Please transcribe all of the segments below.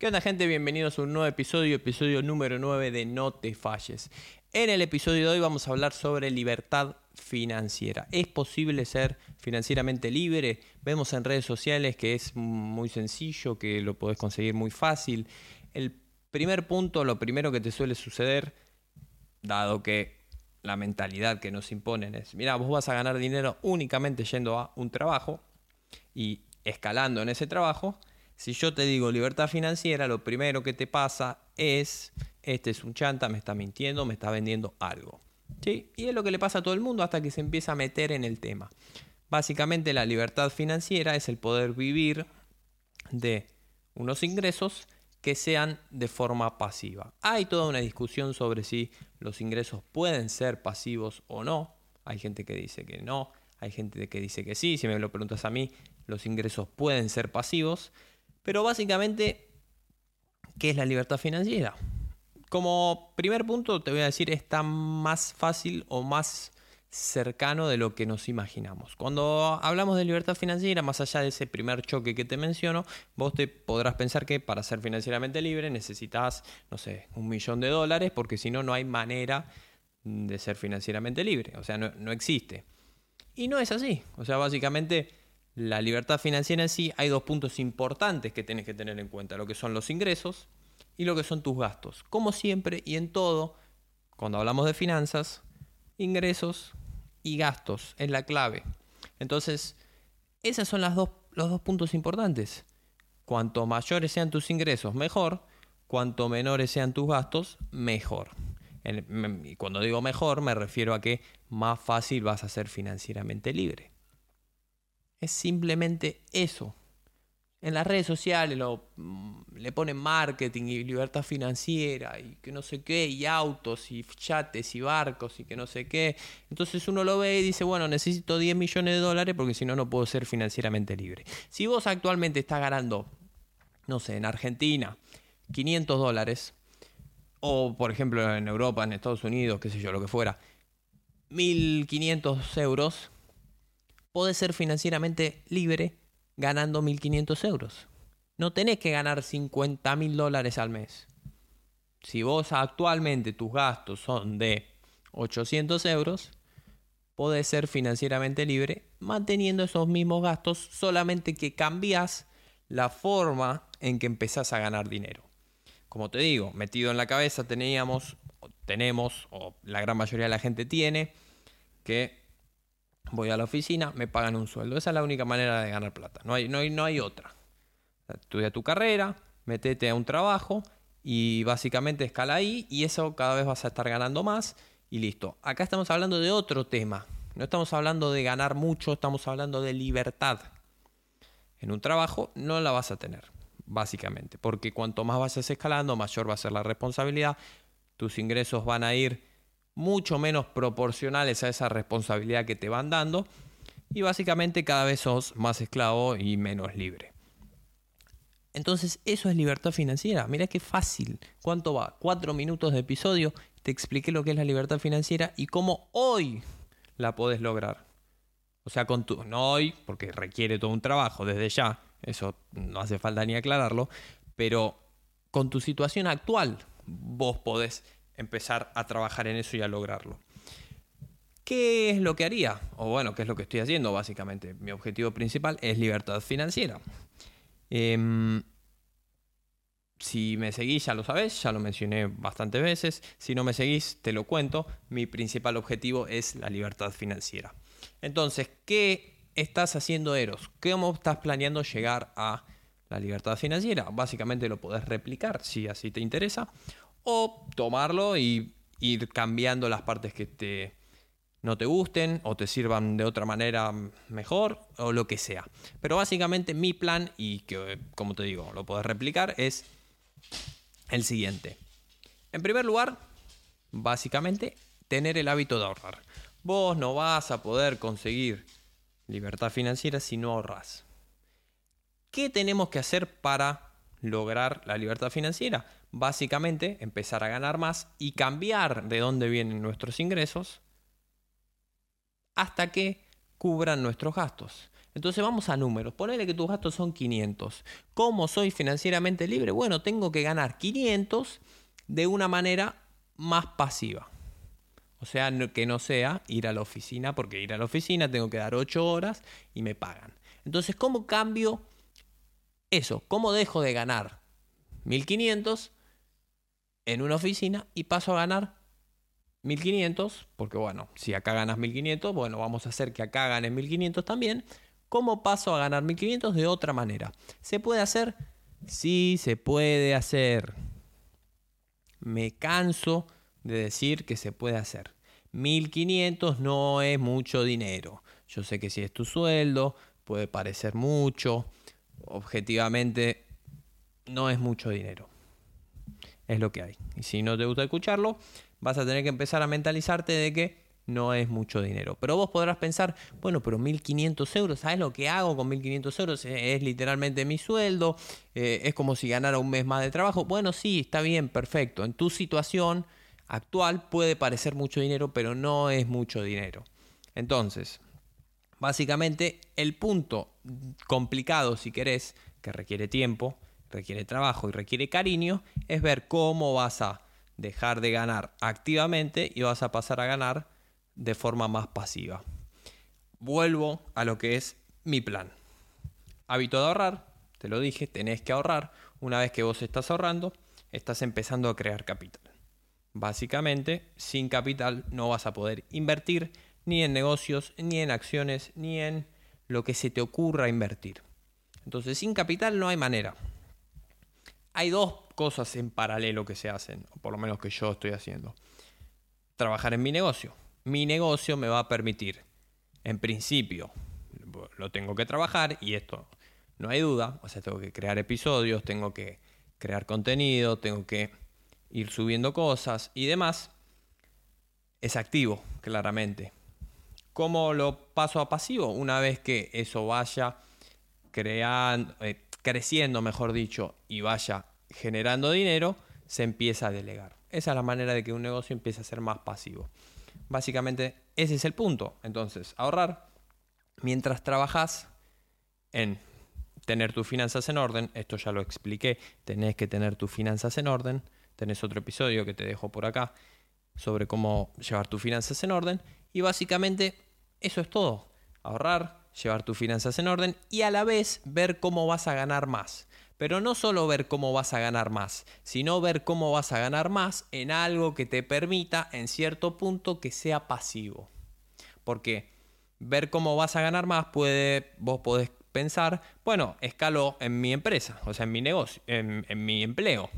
¿Qué onda gente? Bienvenidos a un nuevo episodio, episodio número 9 de No te falles. En el episodio de hoy vamos a hablar sobre libertad financiera. ¿Es posible ser financieramente libre? Vemos en redes sociales que es muy sencillo, que lo podés conseguir muy fácil. El primer punto, lo primero que te suele suceder, dado que la mentalidad que nos imponen es, mira, vos vas a ganar dinero únicamente yendo a un trabajo y escalando en ese trabajo, si yo te digo libertad financiera, lo primero que te pasa es, este es un chanta, me está mintiendo, me está vendiendo algo. ¿Sí? Y es lo que le pasa a todo el mundo hasta que se empieza a meter en el tema. Básicamente la libertad financiera es el poder vivir de unos ingresos que sean de forma pasiva. Hay toda una discusión sobre si los ingresos pueden ser pasivos o no. Hay gente que dice que no, hay gente que dice que sí. Si me lo preguntas a mí, los ingresos pueden ser pasivos. Pero básicamente, ¿qué es la libertad financiera? Como primer punto te voy a decir, está más fácil o más cercano de lo que nos imaginamos. Cuando hablamos de libertad financiera, más allá de ese primer choque que te menciono, vos te podrás pensar que para ser financieramente libre necesitas, no sé, un millón de dólares, porque si no, no hay manera de ser financieramente libre. O sea, no, no existe. Y no es así. O sea, básicamente la libertad financiera en sí, hay dos puntos importantes que tienes que tener en cuenta, lo que son los ingresos y lo que son tus gastos. Como siempre y en todo, cuando hablamos de finanzas, ingresos y gastos es la clave. Entonces, esos son las dos, los dos puntos importantes. Cuanto mayores sean tus ingresos, mejor. Cuanto menores sean tus gastos, mejor. Y cuando digo mejor, me refiero a que más fácil vas a ser financieramente libre. Es simplemente eso. En las redes sociales lo, mm, le ponen marketing y libertad financiera y que no sé qué, y autos y chates y barcos y que no sé qué. Entonces uno lo ve y dice, bueno, necesito 10 millones de dólares porque si no, no puedo ser financieramente libre. Si vos actualmente estás ganando, no sé, en Argentina, 500 dólares, o por ejemplo en Europa, en Estados Unidos, qué sé yo, lo que fuera, 1500 euros, podés ser financieramente libre ganando 1.500 euros. No tenés que ganar 50 mil dólares al mes. Si vos actualmente tus gastos son de 800 euros, podés ser financieramente libre manteniendo esos mismos gastos, solamente que cambias la forma en que empezás a ganar dinero. Como te digo, metido en la cabeza teníamos, tenemos, o la gran mayoría de la gente tiene, que voy a la oficina, me pagan un sueldo. Esa es la única manera de ganar plata. No hay, no hay, no hay otra. Estudia tu carrera, metete a un trabajo y básicamente escala ahí y eso cada vez vas a estar ganando más y listo. Acá estamos hablando de otro tema. No estamos hablando de ganar mucho, estamos hablando de libertad. En un trabajo no la vas a tener, básicamente, porque cuanto más vayas escalando, mayor va a ser la responsabilidad, tus ingresos van a ir mucho menos proporcionales a esa responsabilidad que te van dando y básicamente cada vez sos más esclavo y menos libre. Entonces eso es libertad financiera. Mira qué fácil. ¿Cuánto va? Cuatro minutos de episodio. Te expliqué lo que es la libertad financiera y cómo hoy la podés lograr. O sea, con tu, no hoy, porque requiere todo un trabajo desde ya. Eso no hace falta ni aclararlo. Pero con tu situación actual, vos podés empezar a trabajar en eso y a lograrlo. ¿Qué es lo que haría? O bueno, ¿qué es lo que estoy haciendo básicamente? Mi objetivo principal es libertad financiera. Em, si me seguís ya lo sabés, ya lo mencioné bastantes veces. Si no me seguís, te lo cuento. Mi principal objetivo es la libertad financiera. Entonces, ¿qué estás haciendo Eros? ¿Cómo estás planeando llegar a la libertad financiera? Básicamente lo podés replicar si así te interesa o tomarlo y ir cambiando las partes que te, no te gusten o te sirvan de otra manera mejor o lo que sea. Pero básicamente mi plan, y que como te digo, lo puedes replicar, es el siguiente. En primer lugar, básicamente, tener el hábito de ahorrar. Vos no vas a poder conseguir libertad financiera si no ahorras. ¿Qué tenemos que hacer para lograr la libertad financiera? Básicamente, empezar a ganar más y cambiar de dónde vienen nuestros ingresos hasta que cubran nuestros gastos. Entonces vamos a números. Ponele que tus gastos son 500. ¿Cómo soy financieramente libre? Bueno, tengo que ganar 500 de una manera más pasiva. O sea, que no sea ir a la oficina, porque ir a la oficina tengo que dar 8 horas y me pagan. Entonces, ¿cómo cambio eso? ¿Cómo dejo de ganar 1500 en una oficina y paso a ganar 1500? Porque bueno, si acá ganas 1500, bueno, vamos a hacer que acá ganes 1500 también. ¿Cómo paso a ganar 1500 de otra manera? ¿Se puede hacer? Sí, se puede hacer. Me canso de decir que se puede hacer. 1500 no es mucho dinero. Yo sé que si es tu sueldo, puede parecer mucho. Objetivamente, no es mucho dinero. Es lo que hay. Y si no te gusta escucharlo, vas a tener que empezar a mentalizarte de que no es mucho dinero. Pero vos podrás pensar, bueno, pero 1.500 euros, ¿sabes lo que hago con 1.500 euros? Es literalmente mi sueldo, eh, es como si ganara un mes más de trabajo. Bueno, sí, está bien, perfecto. En tu situación actual puede parecer mucho dinero, pero no es mucho dinero. Entonces, básicamente el punto complicado, si querés, que requiere tiempo, requiere trabajo y requiere cariño, es ver cómo vas a dejar de ganar activamente y vas a pasar a ganar de forma más pasiva. Vuelvo a lo que es mi plan. Hábito de ahorrar, te lo dije, tenés que ahorrar. Una vez que vos estás ahorrando, estás empezando a crear capital. Básicamente, sin capital no vas a poder invertir ni en negocios, ni en acciones, ni en lo que se te ocurra invertir. Entonces, sin capital no hay manera. Hay dos cosas en paralelo que se hacen, o por lo menos que yo estoy haciendo. Trabajar en mi negocio. Mi negocio me va a permitir, en principio, lo tengo que trabajar y esto no hay duda, o sea, tengo que crear episodios, tengo que crear contenido, tengo que ir subiendo cosas y demás, es activo, claramente. ¿Cómo lo paso a pasivo? Una vez que eso vaya creando, eh, creciendo, mejor dicho, y vaya generando dinero, se empieza a delegar. Esa es la manera de que un negocio empiece a ser más pasivo. Básicamente ese es el punto. Entonces, ahorrar mientras trabajas en tener tus finanzas en orden. Esto ya lo expliqué. Tenés que tener tus finanzas en orden tenés otro episodio que te dejo por acá sobre cómo llevar tus finanzas en orden. Y básicamente eso es todo. Ahorrar, llevar tus finanzas en orden y a la vez ver cómo vas a ganar más. Pero no solo ver cómo vas a ganar más, sino ver cómo vas a ganar más en algo que te permita en cierto punto que sea pasivo. Porque ver cómo vas a ganar más puede, vos podés pensar, bueno, escalo en mi empresa, o sea, en mi negocio, en, en mi empleo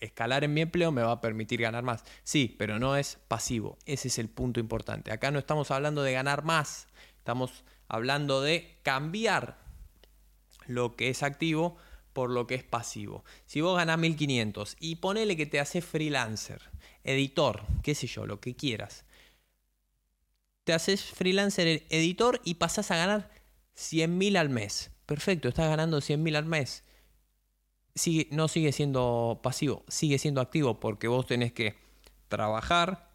escalar en mi empleo me va a permitir ganar más. Sí, pero no es pasivo. Ese es el punto importante. Acá no estamos hablando de ganar más, estamos hablando de cambiar lo que es activo por lo que es pasivo. Si vos ganás 1500 y ponele que te haces freelancer, editor, qué sé yo, lo que quieras. Te haces freelancer editor y pasás a ganar 100.000 al mes. Perfecto, estás ganando 100.000 al mes no sigue siendo pasivo, sigue siendo activo porque vos tenés que trabajar,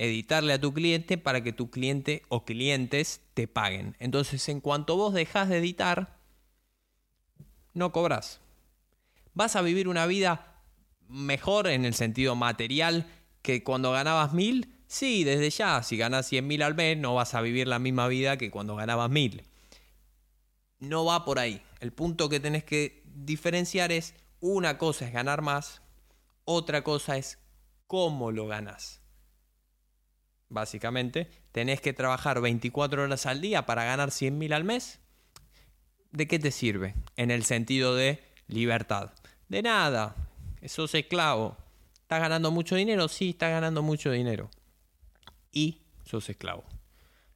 editarle a tu cliente para que tu cliente o clientes te paguen. Entonces, en cuanto vos dejas de editar, no cobras. Vas a vivir una vida mejor en el sentido material que cuando ganabas mil. Sí, desde ya, si ganas 100 mil al mes, no vas a vivir la misma vida que cuando ganabas mil. No va por ahí. El punto que tenés que diferenciar es una cosa es ganar más, otra cosa es cómo lo ganas. Básicamente, tenés que trabajar 24 horas al día para ganar 100 mil al mes. ¿De qué te sirve? En el sentido de libertad. De nada. Sos esclavo. ¿Estás ganando mucho dinero? Sí, estás ganando mucho dinero. Y sos esclavo.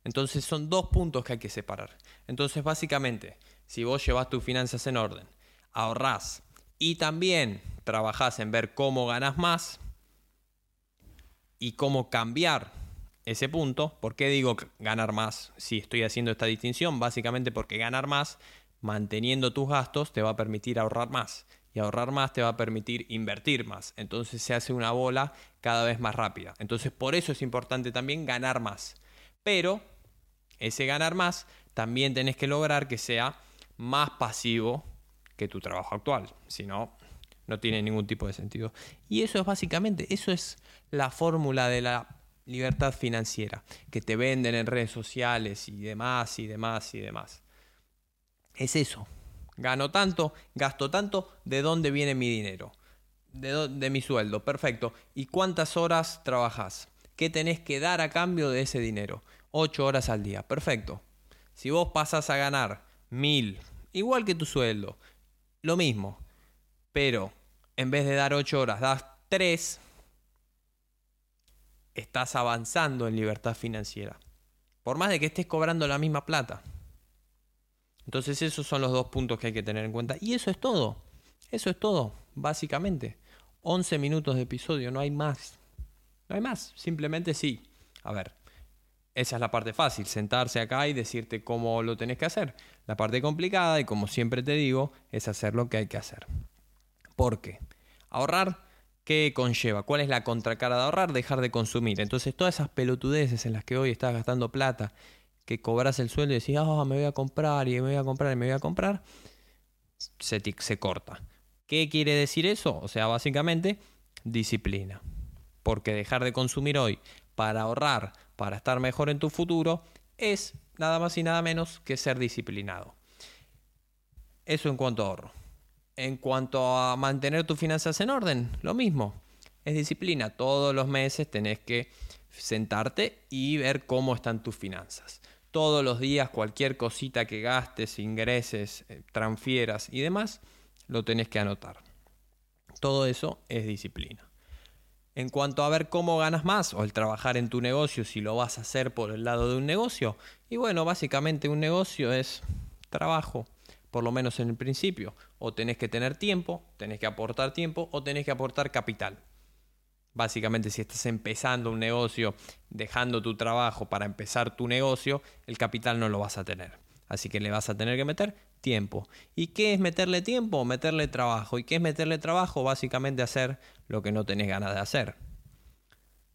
Entonces son dos puntos que hay que separar. Entonces básicamente, si vos llevas tus finanzas en orden, ahorrás y también trabajás en ver cómo ganas más y cómo cambiar ese punto. ¿Por qué digo ganar más si estoy haciendo esta distinción? Básicamente porque ganar más, manteniendo tus gastos, te va a permitir ahorrar más. Y ahorrar más te va a permitir invertir más. Entonces se hace una bola cada vez más rápida. Entonces por eso es importante también ganar más. Pero ese ganar más también tenés que lograr que sea más pasivo que tu trabajo actual. Si no, no tiene ningún tipo de sentido. Y eso es básicamente, eso es la fórmula de la libertad financiera, que te venden en redes sociales y demás y demás y demás. Es eso. Gano tanto, gasto tanto, ¿de dónde viene mi dinero? De, mi sueldo, perfecto. ¿Y cuántas horas trabajas? ¿Qué tenés que dar a cambio de ese dinero? Ocho horas al día, perfecto. Si vos pasás a ganar mil, igual que tu sueldo, lo mismo, pero en vez de dar ocho horas, das tres, estás avanzando en libertad financiera. Por más de que estés cobrando la misma plata. Entonces esos son los dos puntos que hay que tener en cuenta. Y eso es todo. Eso es todo, básicamente. 11 minutos de episodio, no hay más. No hay más. Simplemente sí. A ver, esa es la parte fácil, sentarse acá y decirte cómo lo tenés que hacer. La parte complicada, y como siempre te digo, es hacer lo que hay que hacer. ¿Por qué? Ahorrar ¿Qué conlleva? ¿Cuál es la contracara de ahorrar? Dejar de consumir. Entonces, todas esas pelotudeces en las que hoy estás gastando plata, que cobras el sueldo y decís, ah, me voy a comprar y me voy a comprar y me voy a comprar, se, se corta. ¿Qué quiere decir eso? O sea, básicamente, disciplina. Porque dejar de consumir hoy para ahorrar, para estar mejor en tu futuro, es nada más y nada menos que ser disciplinado. Eso en cuanto a ahorro. En cuanto a mantener tus finanzas en orden, lo mismo. Es disciplina. Todos los meses tenés que sentarte y ver cómo están tus finanzas. Todos los días cualquier cosita que gastes, ingreses, eh, transfieras y demás, lo tenés que anotar. Todo eso es disciplina. En cuanto a ver cómo ganas más o el trabajar en tu negocio, si lo vas a hacer por el lado de un negocio, y bueno, básicamente un negocio es trabajo, por lo menos en el principio. O tenés que tener tiempo, tenés que aportar tiempo o tenés que aportar capital. Básicamente si estás empezando un negocio, dejando tu trabajo para empezar tu negocio, el capital no lo vas a tener. Así que le vas a tener que meter tiempo. ¿Y qué es meterle tiempo? Meterle trabajo. ¿Y qué es meterle trabajo? Básicamente hacer lo que no tenés ganas de hacer.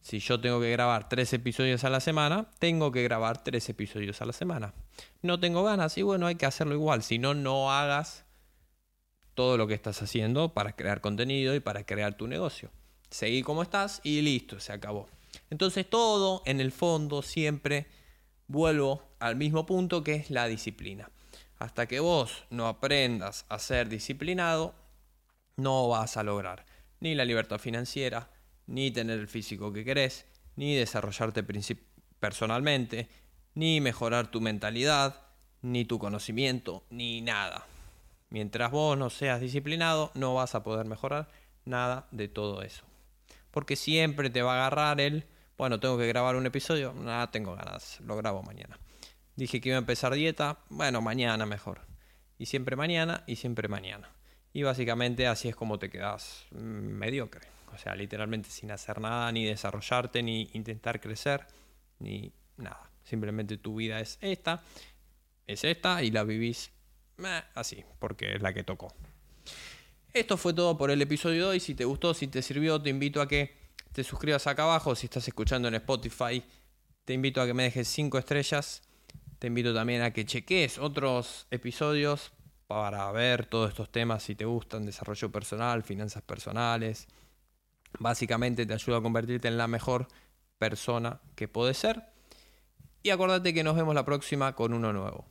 Si yo tengo que grabar tres episodios a la semana, tengo que grabar tres episodios a la semana. No tengo ganas y bueno, hay que hacerlo igual. Si no, no hagas todo lo que estás haciendo para crear contenido y para crear tu negocio. Seguí como estás y listo, se acabó. Entonces todo en el fondo siempre vuelvo al mismo punto que es la disciplina. Hasta que vos no aprendas a ser disciplinado, no vas a lograr ni la libertad financiera, ni tener el físico que querés, ni desarrollarte personalmente, ni mejorar tu mentalidad, ni tu conocimiento, ni nada. Mientras vos no seas disciplinado, no vas a poder mejorar nada de todo eso. Porque siempre te va a agarrar el, bueno, tengo que grabar un episodio, nada, tengo ganas, lo grabo mañana. Dije que iba a empezar dieta, bueno, mañana mejor. Y siempre mañana y siempre mañana. Y básicamente así es como te quedas mm, mediocre. O sea, literalmente sin hacer nada, ni desarrollarte, ni intentar crecer, ni nada. Simplemente tu vida es esta, es esta y la vivís así, porque es la que tocó. Esto fue todo por el episodio de hoy. Si te gustó, si te sirvió, te invito a que te suscribas acá abajo. Si estás escuchando en Spotify, te invito a que me dejes 5 estrellas. Te invito también a que cheques otros episodios para ver todos estos temas si te gustan, desarrollo personal, finanzas personales, Básicamente te ayuda a convertirte en la mejor persona que puedes ser. Y acuérdate que nos vemos la próxima con uno nuevo.